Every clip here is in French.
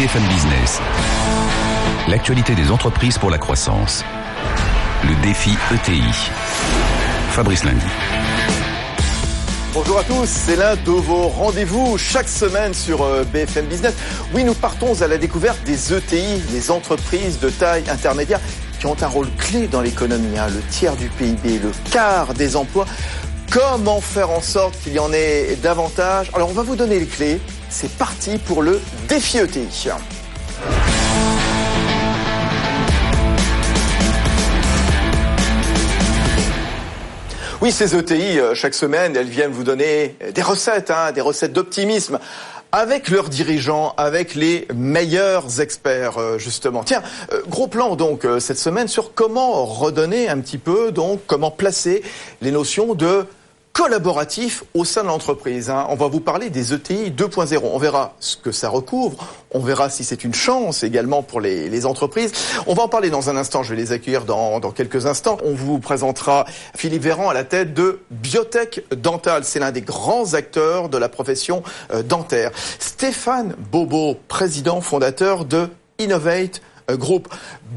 BFM Business. L'actualité des entreprises pour la croissance. Le défi ETI. Fabrice Lundi. Bonjour à tous, c'est l'un de vos rendez-vous chaque semaine sur euh, BFM Business. Oui, nous partons à la découverte des ETI, les entreprises de taille intermédiaire qui ont un rôle clé dans l'économie, hein. le tiers du PIB, le quart des emplois. Comment faire en sorte qu'il y en ait davantage? Alors on va vous donner les clés. C'est parti pour le défi ETI. Oui, ces ETI, euh, chaque semaine, elles viennent vous donner des recettes, hein, des recettes d'optimisme avec leurs dirigeants, avec les meilleurs experts euh, justement. Tiens, euh, gros plan donc cette semaine sur comment redonner un petit peu donc comment placer les notions de collaboratif au sein de l'entreprise. Hein. On va vous parler des ETI 2.0. On verra ce que ça recouvre. On verra si c'est une chance également pour les, entreprises. On va en parler dans un instant. Je vais les accueillir dans, quelques instants. On vous présentera Philippe Véran à la tête de Biotech Dental. C'est l'un des grands acteurs de la profession euh, dentaire. Stéphane Bobo, président fondateur de Innovate euh, Group.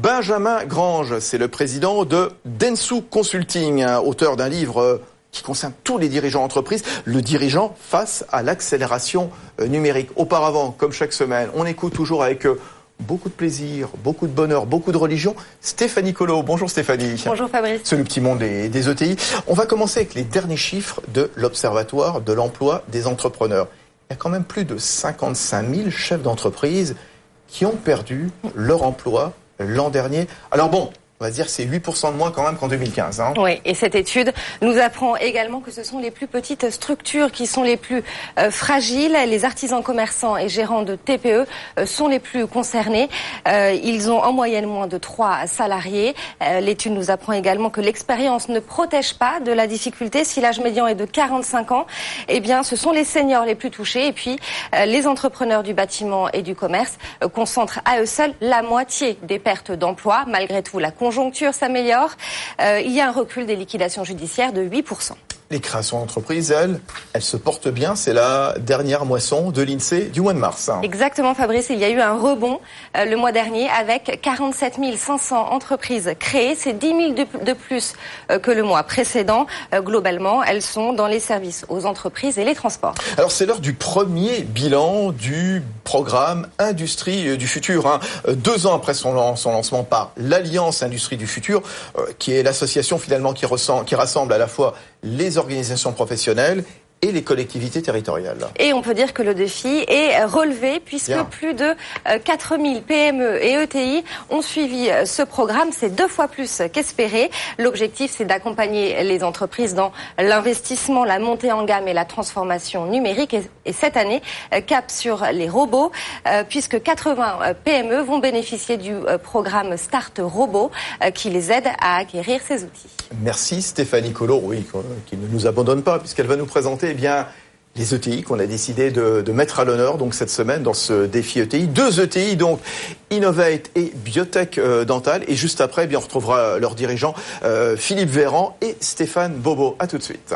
Benjamin Grange, c'est le président de Densu Consulting, hein, auteur d'un livre euh, qui concerne tous les dirigeants d'entreprise, le dirigeant face à l'accélération euh, numérique. Auparavant, comme chaque semaine, on écoute toujours avec euh, beaucoup de plaisir, beaucoup de bonheur, beaucoup de religion. Stéphanie Colo. Bonjour Stéphanie. Bonjour Fabrice. C'est le petit monde des, des, ETI. On va commencer avec les derniers chiffres de l'Observatoire de l'emploi des entrepreneurs. Il y a quand même plus de 55 000 chefs d'entreprise qui ont perdu leur emploi l'an dernier. Alors bon, va dire c'est 8% de moins quand même qu'en 2015. Hein. Oui, et cette étude nous apprend également que ce sont les plus petites structures qui sont les plus euh, fragiles. Les artisans commerçants et gérants de TPE euh, sont les plus concernés. Euh, ils ont en moyenne moins de 3 salariés. L'étude nous apprend également que l'expérience ne protège pas de la difficulté. Si l'âge médian est de 45 ans, eh bien ce sont les seniors les plus touchés. Et puis les entrepreneurs du bâtiment et du commerce concentrent à eux seuls la moitié des pertes d'emploi. Malgré tout, la conjoncture s'améliore, euh, il y a un recul des liquidations judiciaires de 8% les créations d'entreprises, elles, elles se portent bien. C'est la dernière moisson de l'INSEE du mois de mars. Exactement, Fabrice. Il y a eu un rebond euh, le mois dernier avec 47 500 entreprises créées. C'est 10 000 de, plus euh, que le mois précédent. Euh, globalement, elles sont dans les services aux entreprises et les transports. Alors, c'est l'heure du premier bilan du programme Industrie du futur. Hein. Deux ans après son, son lancement par l'Alliance Industrie du futur, qui est l'association finalement qui, ressent, qui rassemble à la fois les organisations professionnelles et les collectivités territoriales. Et on peut dire que le défi est relevé puisque plus de 4000 PME et ETI ont suivi euh, ce programme. C'est deux fois plus qu'espéré. L'objectif, c'est d'accompagner les entreprises dans l'investissement, la montée en gamme et la transformation numérique. Et cette année, euh, cap sur les robots, euh, puisque 80 PME vont bénéficier du programme Start Robot qui les aide à acquérir ces outils. Merci Stéphanie Collot, oui, qui ne nous abandonne pas puisqu'elle va nous présenter eh bien, les ETI qu'on a décidé de, mettre à l'honneur donc cette semaine dans ce défi ETI. Deux ETI donc Innovate et Biotech euh, Dental et juste après eh bien on retrouvera leurs dirigeants euh, Philippe Véran et Stéphane Bobo. À tout de suite.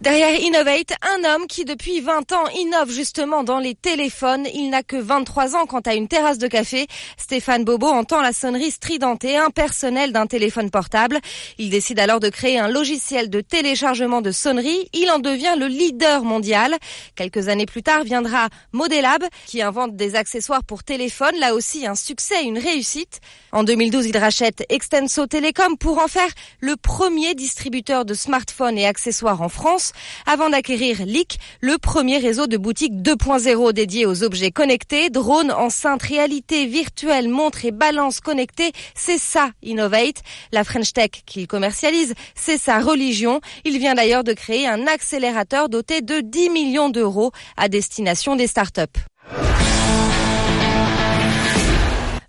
Derrière Innovate, un homme qui depuis 20 ans innove justement dans les téléphones. Il n'a que 23 ans quant à une terrasse de café. Stéphane Bobo entend la sonnerie stridente et impersonnelle d'un téléphone portable. Il décide alors de créer un logiciel de téléchargement de sonnerie. Il en devient le leader mondial. Quelques années plus tard viendra Modelab qui invente des accessoires pour téléphone. Là aussi un succès, une réussite. En 2012, il rachète Extenso Telecom pour en faire le premier distributeur de smartphones et accessoires en France avant d'acquérir LIC, le premier réseau de boutiques 2.0 dédié aux objets connectés, drones, enceintes, réalité virtuelle, montres et balances connectées. C'est ça, Innovate. La French Tech qu'il commercialise, c'est sa religion. Il vient d'ailleurs de créer un accélérateur doté de 10 millions d'euros à destination des startups.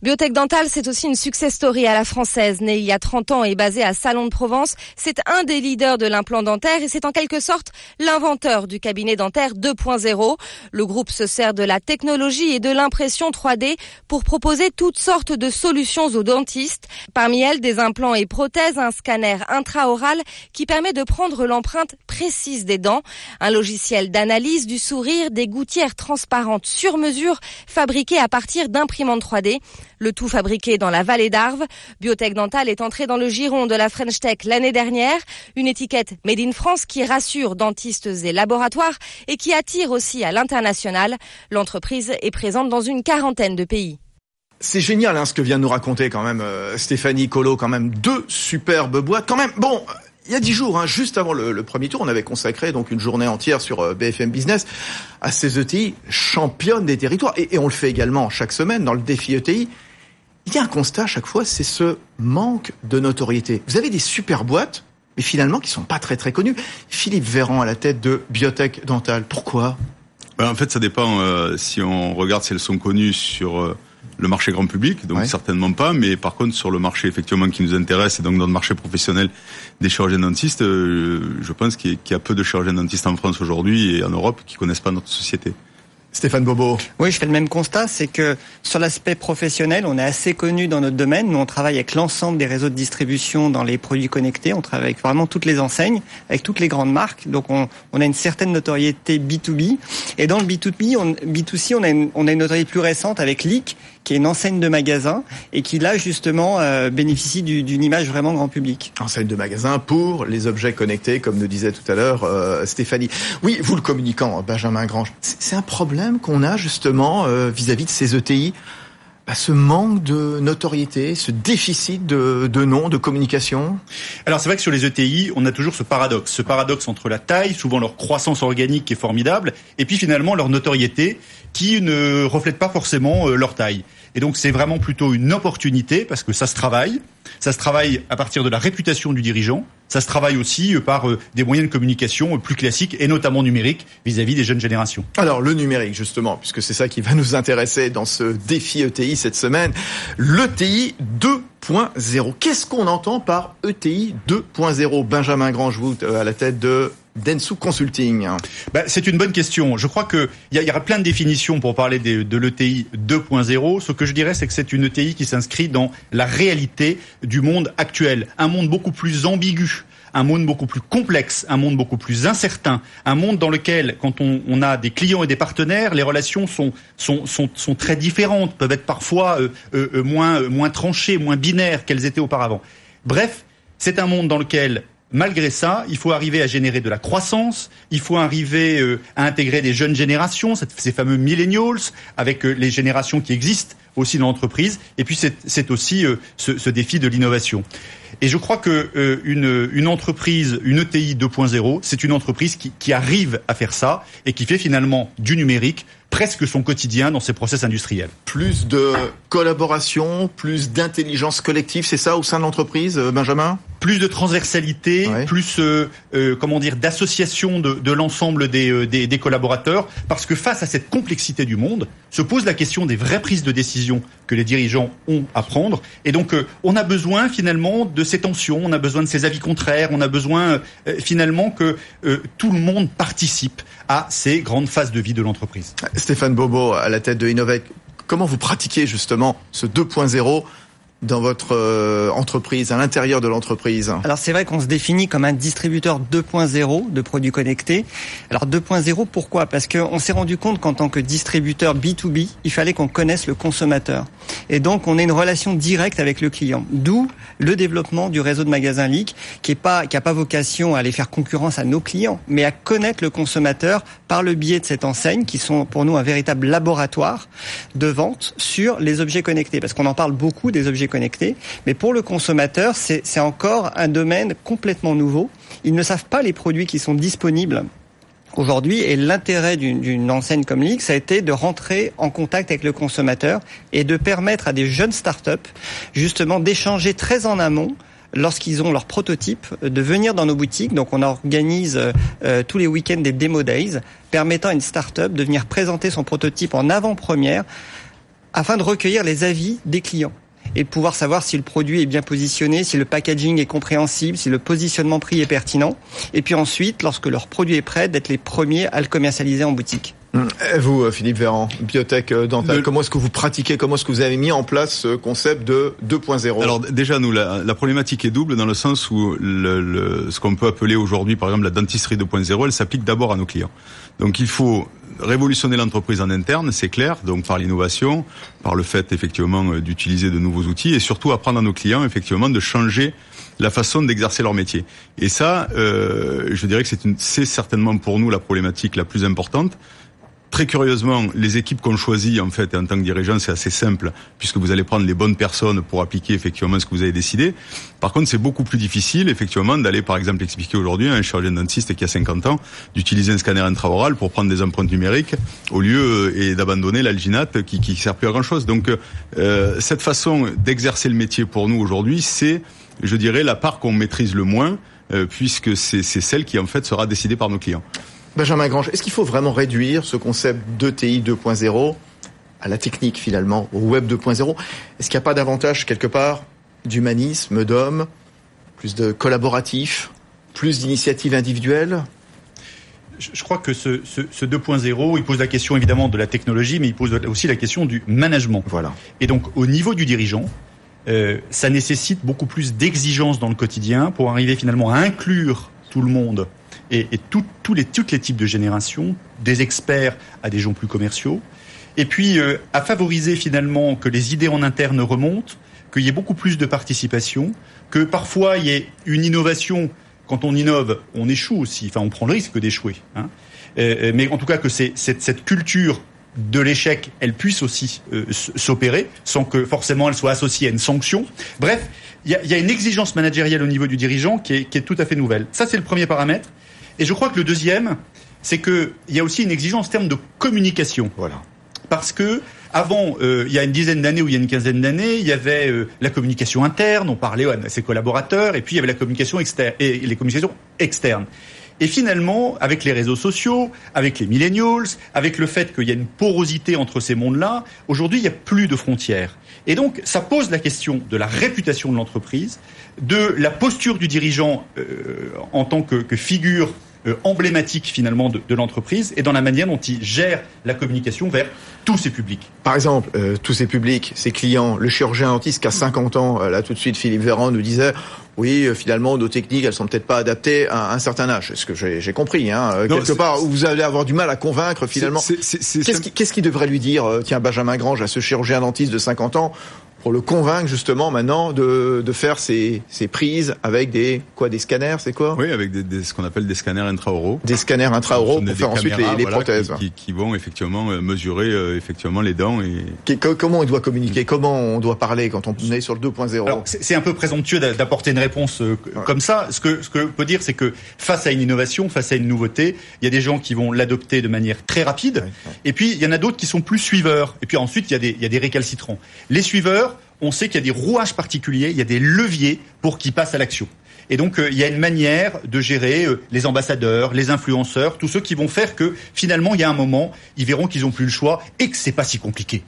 Biotech Dental, c'est aussi une success story à la française. Né il y a 30 ans et basé à Salon de Provence, c'est un des leaders de l'implant dentaire et c'est en quelque sorte l'inventeur du cabinet dentaire 2.0. Le groupe se sert de la technologie et de l'impression 3D pour proposer toutes sortes de solutions aux dentistes. Parmi elles, des implants et prothèses, un scanner intraoral qui permet de prendre l'empreinte précise des dents, un logiciel d'analyse du sourire, des gouttières transparentes sur mesure fabriquées à partir d'imprimantes 3D. Le tout fabriqué dans la vallée d'Arves. Biotech Dental est entré dans le giron de la French Tech l'année dernière. Une étiquette Made in France qui rassure dentistes et laboratoires et qui attire aussi à l'international. L'entreprise est présente dans une quarantaine de pays. C'est génial hein, ce que vient nous raconter quand même euh, Stéphanie Colo, quand même deux superbes boîtes. Quand même, bon, il y a dix jours, hein, juste avant le, premier tour, on avait consacré donc une journée entière sur euh, BFM Business à ces ETI championnes des territoires. Et, on le fait également chaque semaine dans le défi ETI. Il y a un constat à chaque fois, c'est ce manque de notoriété. Vous avez des super boîtes, mais finalement qui sont pas très très connues. Philippe Véran à la tête de Biotech Dental. Pourquoi? Ben, En fait, ça dépend euh, si on regarde si elles sont connues sur euh, le marché grand public, donc certainement pas, mais par contre sur le marché effectivement qui nous intéresse et donc dans le marché professionnel des chirurgiens dentistes, euh, je pense qu'il y, a peu de chirurgiens dentistes en France aujourd'hui et en Europe qui connaissent pas notre société. Stéphane Bobo. Oui, je fais le même constat, c'est que sur l'aspect professionnel, on est assez connu dans notre domaine. Nous, on travaille avec l'ensemble des réseaux de distribution dans les produits connectés. On travaille avec vraiment toutes les enseignes, avec toutes les grandes marques. Donc, on, on a une certaine notoriété B2B. Et dans le B2B, on, B2C, on a une, on a une notoriété plus récente avec Leak, qui est une enseigne de magasin et qui là justement euh, bénéficie d'une image vraiment grand public. Enseigne de magasin pour les objets connectés, comme nous disait tout à l'heure euh, Stéphanie. Oui, vous le communicant, Benjamin Grange, c'est un problème qu'on a justement euh, vis-à-vis -vis de ces ETI bah, ce manque de notoriété, ce déficit de, de nom, de communication Alors c'est vrai que sur les ETI, on a toujours ce paradoxe, ce paradoxe entre la taille, souvent leur croissance organique qui est formidable, et puis finalement leur notoriété qui ne reflète pas forcément leur taille. Et donc c'est vraiment plutôt une opportunité parce que ça se travaille. Ça se travaille à partir de la réputation du dirigeant. Ça se travaille aussi euh, par euh, des moyens de communication euh, plus classiques et notamment numériques vis-à-vis des jeunes générations. Alors le numérique justement, puisque c'est ça qui va nous intéresser dans ce défi ETI cette semaine, l'ETI 2.0. Qu'est-ce qu'on entend par ETI 2.0 Benjamin Grange, vous à la tête de Densu Consulting bah, C'est une bonne question. Je crois qu'il y, y aura plein de définitions pour parler de, l'ETI 2.0. Ce que je dirais, c'est que c'est une ETI qui s'inscrit dans la réalité du monde actuel. Un monde beaucoup plus ambigu un monde beaucoup plus complexe, un monde beaucoup plus incertain, un monde dans lequel, quand on, on a des clients et des partenaires, les relations sont, sont, sont, sont très différentes, peuvent être parfois euh, euh, euh moins, moins tranchées, moins binaires qu'elles étaient auparavant. Bref, c'est un monde dans lequel Malgré ça, il faut arriver à générer de la croissance, il faut arriver euh, à intégrer des jeunes générations, ces fameux millennials, avec euh, les générations qui existent aussi dans l'entreprise, et puis c'est aussi euh, ce, défi de l'innovation. Et je crois que une, entreprise, une ETI 2.0, c'est une entreprise qui, qui arrive à faire ça et qui fait finalement du numérique presque son quotidien dans ses process industriels. Plus de collaboration, plus d'intelligence collective, c'est ça au sein de l'entreprise, Benjamin? Plus de transversalité, plus euh, euh, comment dire d'association de, de l'ensemble des, euh, des, des, collaborateurs, parce que face à cette complexité du monde, se pose la question des vraies prises de décision que les dirigeants ont à prendre. Et donc, euh, on a besoin finalement de ces tensions, on a besoin de ces avis contraires, on a besoin finalement que tout le monde participe à ces grandes phases de vie de l'entreprise. Stéphane Bobo, à la tête de Innovec, comment vous pratiquez justement ce 2.0 dans votre euh, entreprise, à l'intérieur de l'entreprise Alors c'est vrai qu'on se définit comme un distributeur 2.0 de produits connectés. Alors 2.0 pourquoi? Parce qu'on s'est rendu compte qu'en tant que distributeur B2B, il fallait qu'on connaisse le consommateur. Et donc on ait une relation directe avec le client. D'où le développement du réseau de magasins Leak, qui est pas a pas vocation à aller faire concurrence à nos clients, mais à connaître le consommateur par le biais de cette enseigne, qui sont pour nous un véritable laboratoire de vente sur les objets connectés. Parce qu'on en parle beaucoup des objets connectés, mais pour le consommateur, c'est encore un domaine complètement nouveau. Ils ne savent pas les produits qui sont disponibles aujourd'hui. Et l'intérêt d'une enseigne comme ça a été de rentrer en contact avec le consommateur et de permettre à des jeunes startups, justement, d'échanger très en amont lorsqu'ils ont leur prototype, de venir dans nos boutiques. Donc on organise euh, tous les week-ends des demo days, permettant à une start-up de venir présenter son prototype en avant-première afin de recueillir les avis des clients et de pouvoir savoir si le produit est bien positionné, si le packaging est compréhensible, si le positionnement prix est pertinent. Et puis ensuite, lorsque leur produit est prêt, d'être les premiers à le commercialiser en boutique. Et vous, euh, Philippe Véran, biotech euh, dentale, comment est-ce que vous pratiquez, comment est-ce que vous avez mis en place ce concept de 2.0 Alors déjà, nous, la, la, problématique est double dans le sens où le, le, ce qu'on peut appeler aujourd'hui, par exemple, la dentisterie 2.0, elle s'applique d'abord à nos clients. Donc il faut révolutionner l'entreprise en interne, c'est clair, donc par l'innovation, par le fait effectivement euh, d'utiliser de nouveaux outils et surtout apprendre à nos clients effectivement de changer la façon d'exercer leur métier. Et ça, euh, je dirais que c'est certainement pour nous la problématique la plus importante Très curieusement, les équipes qu'on choisit, en fait, en tant que dirigeant, c'est assez simple, puisque vous allez prendre les bonnes personnes pour appliquer effectivement ce que vous avez décidé. Par contre, c'est beaucoup plus difficile, effectivement, d'aller, par exemple, expliquer aujourd'hui à un chirurgien dentiste qui a 50 ans d'utiliser un scanner intraoral pour prendre des empreintes numériques au lieu euh, et d'abandonner l'alginate qui, qui sert plus à grand chose. Donc, euh, cette façon d'exercer le métier pour nous aujourd'hui, c'est, je dirais, la part qu'on maîtrise le moins, euh, puisque c'est celle qui, en fait, sera décidée par nos clients. Benjamin Grange, est-ce qu'il faut vraiment réduire ce concept d'ETI 2.0 à la technique finalement, au web 2.0 Est-ce qu'il n'y a pas davantage quelque part d'humanisme, d'homme, plus de collaboratif, plus d'initiatives individuelles je crois que ce, ce, ce 2.0, il pose la question évidemment de la technologie, mais il pose aussi la question du management. Voilà. Et donc, au niveau du dirigeant, euh, ça nécessite beaucoup plus d'exigences dans le quotidien pour arriver finalement à inclure tout le monde et, et tout, tous les, types de générations, des experts à des gens plus commerciaux, et puis euh, à favoriser finalement que les idées en interne remontent, qu'il y ait beaucoup plus de participation, que parfois il y ait une innovation. Quand on innove, on échoue aussi. Enfin, on prend le risque d'échouer. Hein. Euh, mais en tout cas, que cette, culture de l'échec, elle puisse aussi euh, s'opérer, sans que forcément elle soit associée à une sanction. Bref, il y a, une exigence managériale au niveau du dirigeant qui est tout à fait nouvelle. Ça, c'est le premier paramètre. Et je crois que le deuxième, c'est qu'il y a aussi une exigence en termes de communication. Voilà. Parce que avant, euh, il y a une dizaine d'années ou il y a une quinzaine d'années, il y avait euh, la communication interne, on parlait à ses collaborateurs, et puis il y avait la communication externe et les communications externes. Et finalement, avec les réseaux sociaux, avec les millennials, avec le fait qu'il y a une porosité entre ces mondes-là, aujourd'hui, il n'y a plus de frontières. Et donc, ça pose la question de la réputation de l'entreprise, de la posture du dirigeant euh, en tant que, que figure euh, emblématique finalement de, de l'entreprise et dans la manière dont il gère la communication vers tous ces publics. Par exemple, euh, tous ces publics, ces clients, le chirurgien dentiste qui a 50 ans, là tout de suite Philippe Véran nous disait oui, finalement, nos techniques, elles sont peut-être pas adaptées à un certain âge. C'est ce que j'ai compris. Hein. Non, Quelque part, où vous allez avoir du mal à convaincre finalement. Qu'est-ce qui, qu qui, devrait lui dire, tiens, Benjamin Grange, à ce chirurgien dentiste de 50 ans pour le convaincre justement maintenant de, de faire ces, ces prises avec des quoi des scanners c'est quoi? Oui avec des, des, ce qu'on appelle des scanners intraoraux. Des scanners intraoraux pour faire ensuite les, les voilà, prothèses. Qui, qui, qui, vont effectivement euh, mesurer euh, effectivement les dents et. comment on doit communiquer? Comment on doit parler quand on est sur le 2.0 C'est un peu présomptueux d'apporter une réponse euh, ouais. comme ça. Ce que ce que peut dire c'est que face à une innovation, face à une nouveauté, il y a des gens qui vont l'adopter de manière très rapide ouais, ouais. et puis il y en a d'autres qui sont plus suiveurs et puis ensuite il y a des il y a des récalcitrants. Les suiveurs on sait qu'il y a des rouages particuliers, il y a des leviers pour qu'ils passent à l'action. Et donc, euh, il y a une manière de gérer euh, les ambassadeurs, les influenceurs, tous ceux qui vont faire que finalement, il y a un moment, ils verront qu'ils n'ont plus le choix et que c'est pas si compliqué.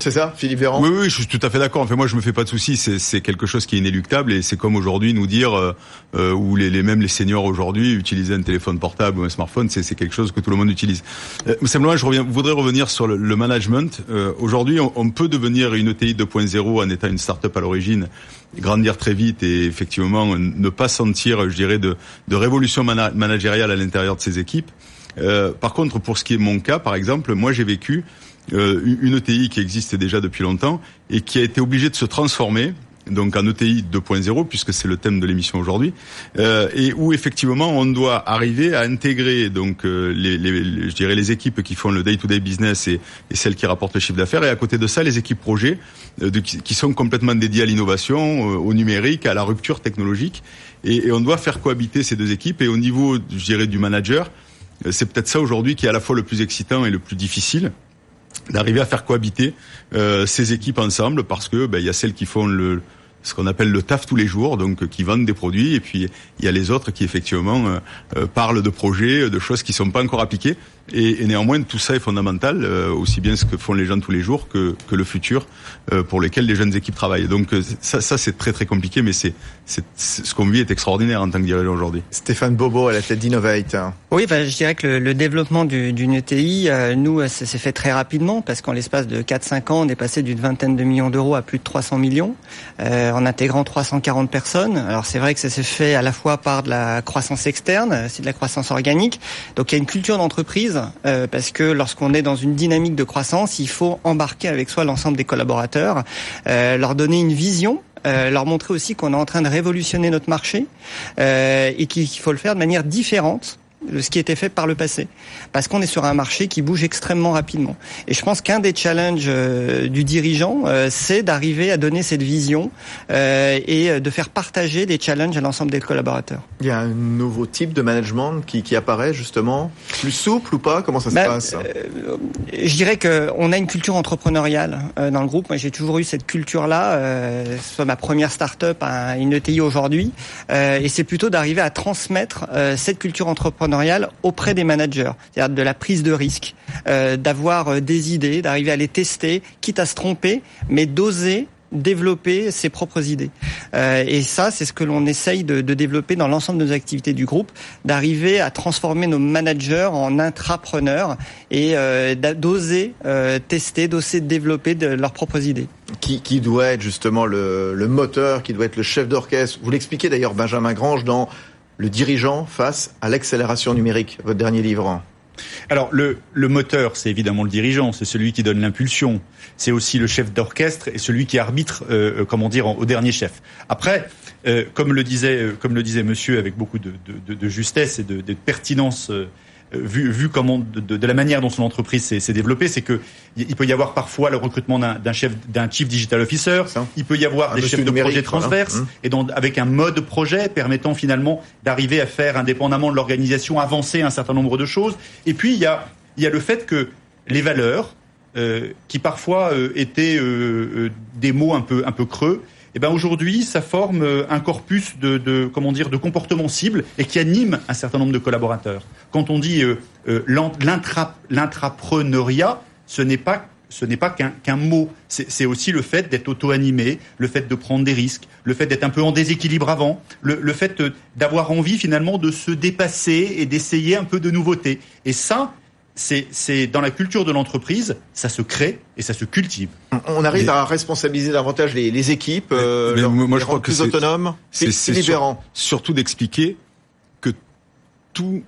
C'est ça, Philippe Véran Oui, oui, je suis tout à fait d'accord. Enfin, moi, je me fais pas de soucis. C'est quelque chose qui est inéluctable et c'est comme aujourd'hui nous dire, euh, euh, ou les, les, même les seniors aujourd'hui, utiliser un téléphone portable ou un smartphone, c'est quelque chose que tout le monde utilise. Euh, simplement, je reviens, voudrais revenir sur le, le management. Euh, aujourd'hui, on, on, peut devenir une ETI 2.0 en étant une start-up à l'origine, grandir très vite et effectivement ne pas sentir, je dirais, de, de révolution mana managériale à l'intérieur de ses équipes. Euh, par contre, pour ce qui est mon cas, par exemple, moi j'ai vécu une ETI qui existe déjà depuis longtemps et qui a été obligée de se transformer donc en ETI 2.0 puisque c'est le thème de l'émission aujourd'hui euh, et où effectivement on doit arriver à intégrer donc euh, les, les, je dirais les équipes qui font le day-to-day -day business et, et, celles qui rapportent le chiffre d'affaires et à côté de ça les équipes projets euh, de, qui, qui, sont complètement dédiées à l'innovation euh, au numérique à la rupture technologique et, et, on doit faire cohabiter ces deux équipes et au niveau je dirais du manager euh, c'est peut-être ça aujourd'hui qui est à la fois le plus excitant et le plus difficile d'arriver à faire cohabiter euh, ces équipes ensemble parce que ben, il y a celles qui font le ce qu'on appelle le taf tous les jours, donc qui vendent des produits, et puis il y a les autres qui effectivement euh, euh, parlent de projets, de choses qui sont pas encore appliquées. Et, néanmoins, tout ça est fondamental, euh, aussi bien ce que font les gens tous les jours que, que le futur euh, pour lequel les jeunes équipes travaillent. Donc euh, ça, ça c'est très très compliqué, mais c'est ce qu'on vit est extraordinaire en tant que dirigeant aujourd'hui. Stéphane Bobo à la tête d'Innovate. Oui, bah, je dirais que le, le développement d'une ETI, nous, ça s'est fait très rapidement parce qu'en l'espace de 4-5 ans, on est passé d'une vingtaine de millions d'euros à plus de 300 millions en intégrant 340 personnes. Alors c'est vrai que ça s'est fait à la fois par de la croissance externe, c'est de la croissance organique. Donc il y a une culture d'entreprise euh, parce que lorsqu'on est dans une dynamique de croissance, il faut embarquer avec soi l'ensemble des collaborateurs, euh, leur donner une vision euh, leur montrer aussi qu'on est en train de révolutionner notre marché et qu'il faut le faire de manière différente de ce qui était fait par le passé. Parce qu'on est sur un marché qui bouge extrêmement rapidement. Et je pense qu'un des challenges euh, du dirigeant, euh, c'est d'arriver à donner cette vision euh, et de faire partager des challenges à l'ensemble des collaborateurs. Il y a un nouveau type de management qui, qui apparaît justement, plus souple ou pas? Comment ça se ben, passe? Je dirais qu'on a une culture entrepreneuriale dans le groupe. Moi, j'ai toujours eu cette culture-là. c'est ma première start-up à une ETI aujourd'hui. et c'est plutôt d'arriver à transmettre cette culture entrepreneuriale auprès des managers, c'est-à-dire de la prise de risque, euh, d'avoir euh, des idées, d'arriver à les tester, quitte à se tromper, mais d'oser développer ses propres idées. Euh, et ça, c'est ce que l'on essaye de, développer dans l'ensemble de nos activités du groupe, d'arriver à transformer nos managers en intrapreneurs et d'oser tester, d'oser développer leurs propres idées. Qui, qui doit être justement le, le moteur, qui doit être le chef d'orchestre? Vous l'expliquez d'ailleurs, Benjamin Grange, dans le dirigeant face à l'accélération numérique, votre dernier livre alors le, moteur, c'est évidemment le dirigeant, c'est celui qui donne l'impulsion. C'est aussi le chef d'orchestre et celui qui arbitre, euh, euh comment dire, au dernier chef. Après, euh, comme le disait, Monsieur avec beaucoup de, justesse et de, pertinence vu, vu comment de, de, la manière dont son entreprise s'est développée, c'est que il peut y avoir parfois le recrutement d'un chef, d'un chief digital officer, il peut y avoir des chefs de projet transverses, mmh. et donc avec un mode projet permettant finalement d'arriver à faire indépendamment de l'organisation avancer un certain nombre de choses. Et puis il y a, il y a le fait que les valeurs, euh, qui parfois euh, étaient euh, des mots un peu un peu creux, eh ben aujourd'hui, ça forme euh, un corpus de, de, comment dire de comportements cibles et qui anime un certain nombre de collaborateurs. Quand on dit euh, euh l'intrapreneuriat, ce n'est pas ce n'est pas qu'un mot, c'est aussi le fait d'être auto-animé, le fait de prendre des risques, le fait d'être un peu en déséquilibre avant, le, le fait d'avoir envie finalement de se dépasser et d'essayer un peu de nouveauté. Et ça, c'est dans la culture de l'entreprise, ça se crée et ça se cultive. On arrive à responsabiliser davantage les, équipes, euh, moi, je crois que plus autonomes, c'est libérant. surtout d'expliquer que tous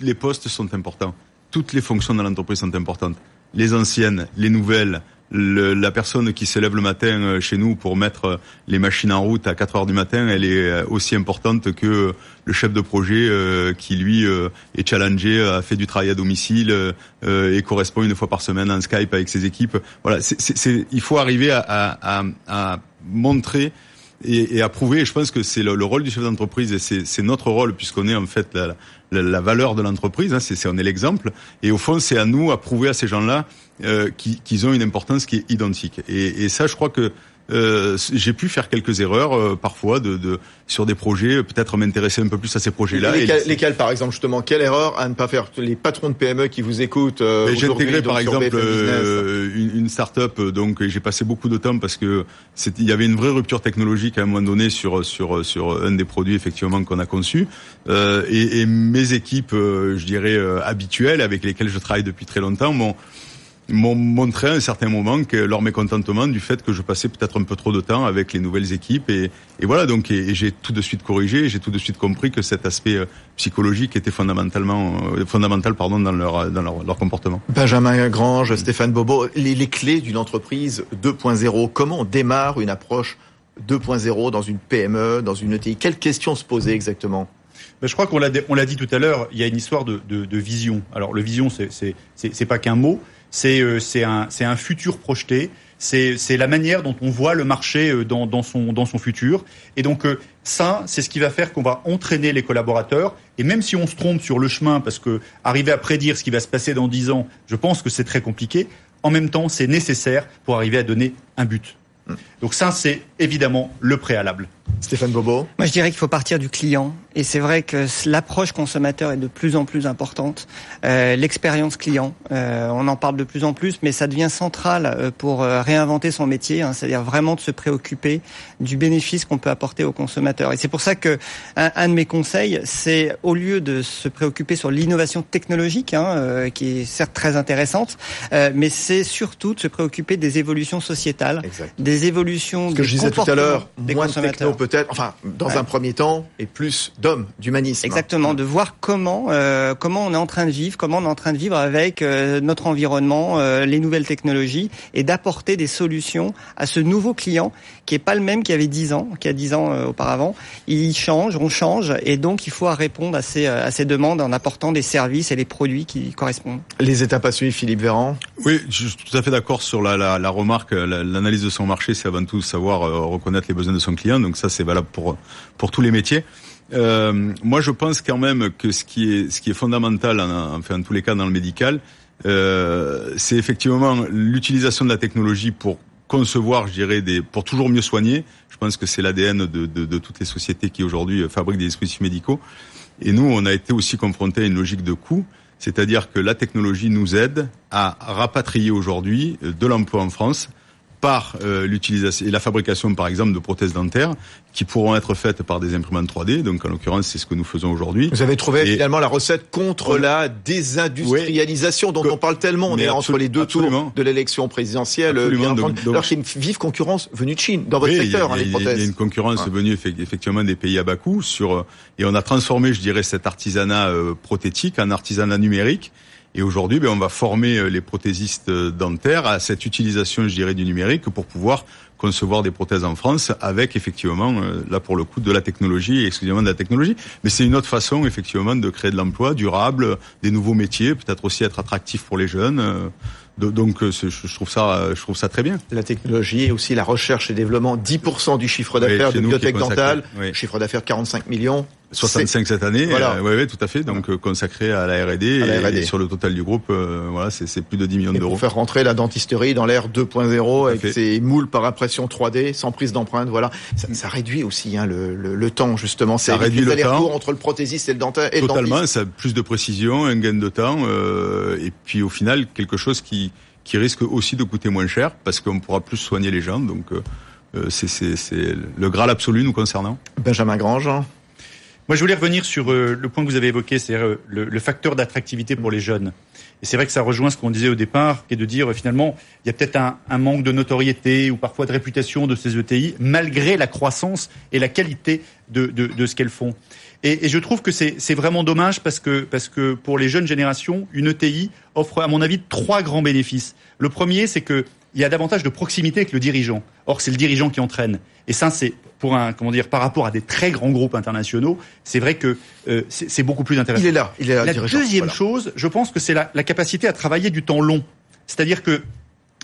les postes sont importants, toutes les fonctions dans l'entreprise sont importantes, les anciennes, les nouvelles, la personne qui se lève le matin euh, chez nous pour mettre euh, les machines en route à 4 heures du matin, elle est euh, aussi importante que le chef de projet qui lui est challengé, a fait du travail à domicile et correspond une fois par semaine en Skype avec ses équipes. Voilà, c'est, il faut arriver à, à, à montrer et, et à prouver. Je pense que c'est le, rôle du chef d'entreprise et c'est notre rôle puisqu'on est en fait la, la, la valeur de l'entreprise. Hein, c'est on est l'exemple. Et au fond, c'est à nous à prouver à ces gens-là euh, qu'ils ont une importance qui est identique. Et, et ça, je crois que euh, j'ai pu faire quelques erreurs euh, parfois de, de, sur des projets, peut-être m'intéresser un peu plus à ces projets-là. Lesquels, par exemple, justement, quelle erreur à ne pas faire? Les patrons de PME qui vous écoutent. Euh, j'ai intégré par exemple euh, une, une start-up, donc j'ai passé beaucoup de temps parce que il y avait une vraie rupture technologique à un moment donné sur sur sur un des produits effectivement qu'on a conçu. Et, et, mes équipes, je dirais habituelles, avec lesquelles je travaille depuis très longtemps, m'ont m'ont montré à un certain moment que leur mécontentement du fait que je passais peut-être un peu trop de temps avec les nouvelles équipes et, et voilà donc et, j'ai tout de suite corrigé j'ai tout de suite compris que cet aspect euh, psychologique était fondamentalement euh, fondamental pardon dans leur dans leur, leur comportement. Benjamin Grange, Stéphane Bobo, les, les clés d'une entreprise 2.0, comment on démarre une approche 2.0 dans une PME, dans une ETI Quelles questions se poser exactement? Ben, je crois qu'on l'a on l'a dit tout à l'heure, il y a une histoire de, de, de vision. Alors le vision, c'est c'est pas qu'un mot, c'est euh, c'est un, un futur projeté, c'est la manière dont on voit le marché euh, dans, dans, son, dans son futur. Et donc euh, ça, c'est ce qui va faire qu'on va entraîner les collaborateurs. Et même si on se trompe sur le chemin, parce que arriver à prédire ce qui va se passer dans dix ans, je pense que c'est très compliqué. En même temps, c'est nécessaire pour arriver à donner un but. Mmh. Donc ça, c'est évidemment le préalable. Stéphane Bobo Moi, je dirais qu'il faut partir du client. Et c'est vrai que l'approche consommateur est de plus en plus importante. Euh, L'expérience client, euh, on en parle de plus en plus, mais ça devient central euh, pour réinventer son métier. Hein, C'est-à-dire vraiment de se préoccuper du bénéfice qu'on peut apporter aux consommateurs. Et c'est pour ça que un, un, de mes conseils, c'est au lieu de se préoccuper sur l'innovation technologique, hein, euh, qui est certes très intéressante, euh, mais c'est surtout de se préoccuper des évolutions sociétales, exact. des évolutions que disais tout à l'heure, moins de techno peut-être, enfin dans ouais. un premier temps, et plus d'hommes, d'humanisme. Exactement, de voir comment euh, comment on est en train de vivre, comment on est en train de vivre avec euh, notre environnement, euh, les nouvelles technologies, et d'apporter des solutions à ce nouveau client qui est pas le même qu'il y avait 10 ans, qui a 10 ans euh, auparavant. Il change, on change, et donc il faut répondre à ces à ces demandes en apportant des services et les produits qui correspondent. Les étapes à suivre, Philippe Véran? Oui, je suis tout à fait d'accord sur la, la, la remarque, l'analyse de son marché, c'est avant tout savoir reconnaître les besoins de son client. Donc ça, c'est valable pour pour tous les métiers. Euh, moi, je pense quand même que ce qui est ce qui est fondamental, en, enfin en tous les cas dans le médical, euh, c'est effectivement l'utilisation de la technologie pour concevoir, je dirais, pour toujours mieux soigner. Je pense que c'est l'ADN de, de, de, toutes les sociétés qui aujourd'hui fabriquent des dispositifs médicaux. Et nous, on a été aussi confrontés à une logique de coût, c'est-à-dire que la technologie nous aide à rapatrier aujourd'hui de l'emploi en France par euh, l'utilisation et la fabrication, par exemple, de prothèses dentaires qui pourront être faites par des imprimantes 3D. Donc, en l'occurrence, c'est ce que nous faisons aujourd'hui. Vous avez trouvé et finalement la recette contre la désindustrialisation dont on parle tellement. On est entre les deux absolument. tours de l'élection présidentielle. Bien donc, donc, Alors, c'est une vive concurrence venue de Chine dans votre oui, secteur, il y a, hein, les prothèses. Il y a une concurrence ah. venue effectivement des pays à bas coût sur et on a transformé, je dirais, cet artisanat euh, prothétique en artisanat numérique. Et aujourd'hui, ben, on va former les prothésistes dentaires à cette utilisation, je dirais, du numérique pour pouvoir concevoir des prothèses en France avec effectivement, là pour le coup, de la technologie, exclusivement de la technologie. Mais c'est une autre façon, effectivement, de créer de l'emploi durable, des nouveaux métiers, peut-être aussi être attractif pour les jeunes. Donc je trouve ça, je trouve ça très bien. La technologie et aussi la recherche et développement, 10% du chiffre d'affaires oui, de biotech dentale, oui. chiffre d'affaires 45 millions. 65 cette année, voilà. euh, oui, tout à fait. Donc voilà. consacré à la R&D et, et, sur le total du groupe, euh, voilà, c'est plus de 10 millions d'euros. Pour faire rentrer la dentisterie dans l'ère 2.0 avec ses moules par impression 3D, sans prise d'empreinte, voilà, ça, ça, réduit aussi hein, le, le, le, temps justement. Ça réduit le temps entre le prothésiste et le dentaire. Et Totalement, le ça a plus de précision, un gain de temps, euh, et puis au final quelque chose qui qui risque aussi de coûter moins cher parce qu'on pourra plus soigner les gens. Donc euh, c'est le graal absolu nous concernant. Benjamin Grange. Moi, je voulais revenir sur euh, le point que vous avez évoqué, c'est-à-dire euh, le, facteur d'attractivité pour les jeunes. Et c'est vrai que ça rejoint ce qu'on disait au départ, qui est de dire euh, finalement, il y a peut-être un, manque de notoriété ou parfois de réputation de ces ETI, malgré la croissance et la qualité de ce qu'elles font. Et, et, je trouve que c'est vraiment dommage parce que, parce que pour les jeunes générations, une ETI offre, à mon avis, trois grands bénéfices. Le premier, c'est que il y a davantage de proximité avec le dirigeant. Or, c'est le dirigeant qui entraîne. Et ça, c'est pour un comment dire par rapport à des très grands groupes internationaux, c'est vrai que euh, c'est beaucoup plus intéressant. Il est là. Il est là la deuxième voilà. chose, je pense que c'est la, la capacité à travailler du temps long. C'est-à-dire que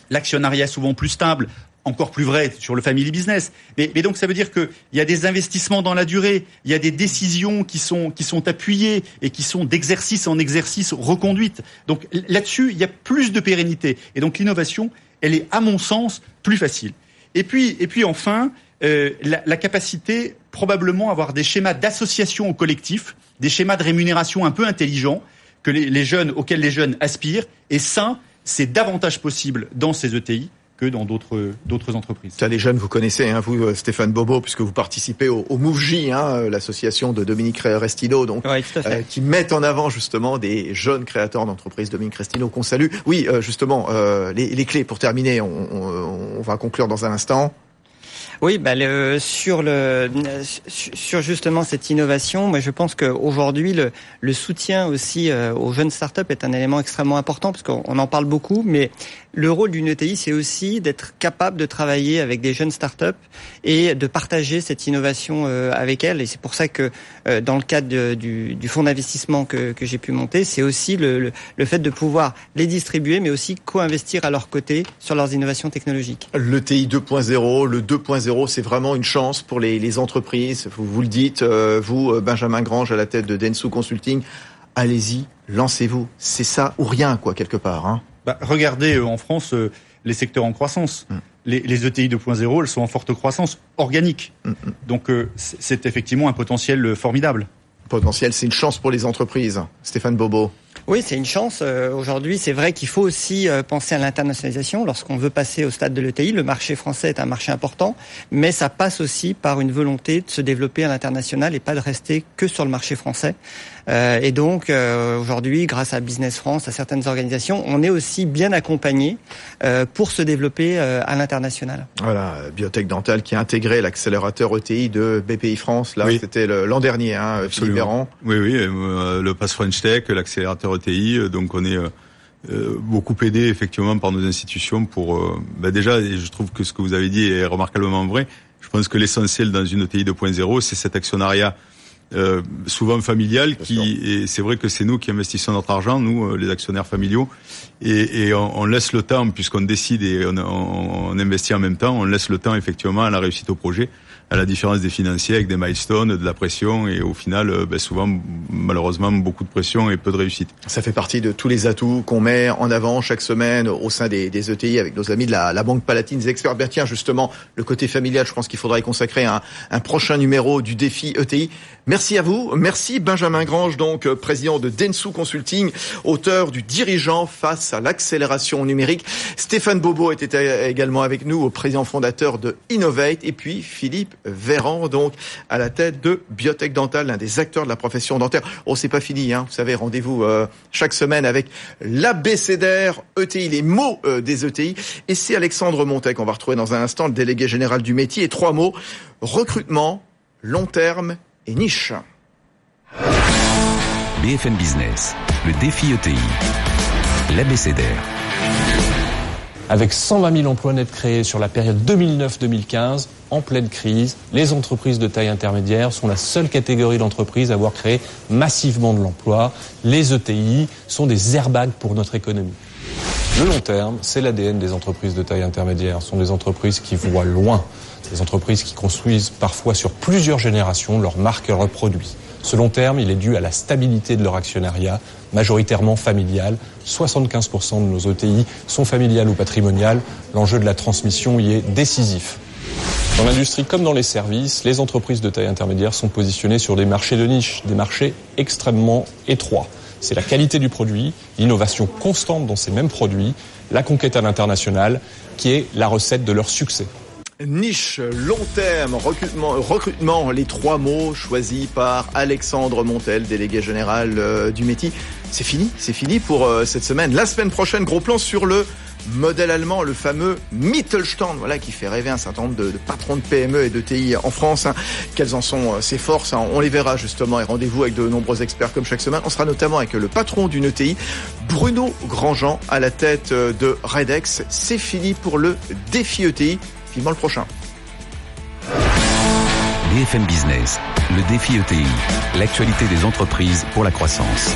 l'actionnariat est souvent plus stable encore plus vrai sur le family business. Mais, mais donc ça veut dire qu'il y a des investissements dans la durée, il y a des décisions qui sont, qui sont appuyées et qui sont d'exercice en exercice reconduites. Donc là-dessus, il y a plus de pérennité. Et donc l'innovation, elle est à mon sens plus facile. Et puis, et puis enfin, euh, la, la, capacité probablement à avoir des schémas d'association au collectif, des schémas de rémunération un peu intelligents que les, les jeunes, auxquels les jeunes aspirent. Et ça, c'est davantage possible dans ces ETI que dans d'autres d'autres entreprises. Ça, les jeunes, vous connaissez, hein, vous, Stéphane Bobo, puisque vous participez au, au MoveJ, hein, l'association de Dominique Restino, donc euh, qui met en avant justement des jeunes créateurs d'entreprises. Dominique Restino, qu'on salue. Oui, euh, justement, euh, les, les, clés pour terminer, on, on, on va conclure dans un instant. Oui, bah sur justement cette innovation, moi je pense qu'aujourd'hui le, soutien aussi euh, aux jeunes startups est un élément extrêmement important parce qu'on en parle beaucoup, mais le rôle d'une ETI c'est aussi d'être capable de travailler avec des jeunes startups et de partager cette innovation euh, avec elles. Et c'est pour ça que euh, dans le cadre du, fonds d'investissement que, j'ai pu monter, c'est aussi le, le, le, fait de pouvoir les distribuer, mais aussi co-investir à leur côté sur leurs innovations technologiques. L'ETI 2.0, le 2.0 c'est vraiment une chance pour les, les entreprises. Vous, vous, le dites, euh, vous, Benjamin Grange, à la tête de Densu Consulting. Allez-y, lancez-vous. C'est ça ou rien, quoi, quelque part. Hein. Bah, regardez, en France, les secteurs en croissance. Mm. Les, les, ETI 2.0, elles sont en forte croissance organique. Mm, mm. Donc euh, c'est effectivement un potentiel formidable. Potentiel, c'est une chance pour les entreprises. Stéphane Bobo. Oui, c'est une chance. Euh, aujourd'hui, c'est vrai qu'il faut aussi euh, penser à l'internationalisation lorsqu'on veut passer au stade de l'ETI. Le marché français est un marché important, mais ça passe aussi par une volonté de se développer à l'international et pas de rester que sur le marché français. Euh, et donc aujourd'hui, grâce à Business France, à certaines organisations, on est aussi bien accompagné pour se développer à l'international. Voilà, Biotech Dental qui a intégré l'accélérateur ETI de BPI France. Là, c'était l'an dernier, hein, Philippe Oui, oui, le Pass French Tech, l'accélérateur ETI, donc on est euh, beaucoup aidé effectivement par nos institutions pour bah déjà je trouve que ce que vous avez dit est remarquablement vrai. Je pense que l'essentiel dans une ETI 2.0 c'est cet actionnariat euh, souvent familial qui et c'est vrai que c'est nous qui investissons notre argent nous les actionnaires familiaux. Et, et on, on, laisse le temps puisqu'on décide et on, on, investit en même temps on laisse le temps effectivement à la réussite au projet à la différence des financiers avec des milestones, de la pression et au final, euh, ben souvent malheureusement beaucoup de pression et peu de réussite. Ça fait partie de tous les atouts qu'on met en avant chaque semaine au sein des, ETI avec nos amis de la, Banque Palatine, des experts. Ben tiens, justement, le côté familial, je pense qu'il faudra y consacrer un, prochain numéro du défi ETI. Merci à vous. Merci Benjamin Grange, donc euh, président de Densu Consulting, auteur du dirigeant face à l'accélération numérique. Stéphane Bobo était également avec nous, président fondateur de Innovate, et puis Philippe Véran, donc à la tête de Biotech Dental, l'un des acteurs de la profession dentaire. Oh, c'est pas fini, hein. Vous savez, rendez-vous euh, chaque semaine avec l'abécédaire ETI, les mots euh, des ETI. Et c'est Alexandre Montet qu'on va retrouver dans un instant, le délégué général du métier. Et trois mots recrutement, long terme et niche. BFM Business, le défi ETI, l'abécédaire. Avec 120 000 emplois nets créés sur la période 2009-2015, en pleine crise, les entreprises de taille intermédiaire sont la seule catégorie d'entreprises à avoir créé massivement de l'emploi. Les ETI sont des airbags pour notre économie. Le long terme, c'est l'ADN des entreprises de taille intermédiaire. Ce sont des entreprises qui voient loin, des entreprises qui construisent parfois sur plusieurs générations leurs marques et leurs produits. Ce long terme, il est dû à la stabilité de leur actionnariat, majoritairement familial. 75% de nos ETI sont familiales ou patrimoniales. L'enjeu de la transmission y est décisif. Dans l'industrie comme dans les services, les entreprises de taille intermédiaire sont positionnées sur des marchés de niche, des marchés extrêmement étroits. C'est la qualité du produit, l'innovation constante dans ces mêmes produits, la conquête à l'international qui est la recette de leur succès. Niche, long terme, recrutement, recrutement, les trois mots choisis par Alexandre Montel, délégué général euh, du métier. C'est fini, c'est fini pour euh, cette semaine. La semaine prochaine, gros plan sur le modèle allemand, le fameux Mittelstand, voilà, qui fait rêver un certain nombre de, patrons de PME et de TI en France. Hein. Quelles en sont euh, ses forces hein. On les verra justement et rendez-vous avec de nombreux experts comme chaque semaine. On sera notamment avec le patron d'une ETI, Bruno Grandjean, à la tête de Redex. C'est fini pour le défi ETI vivement le prochain. BFM Business, le défi ETI, l'actualité des entreprises pour la croissance.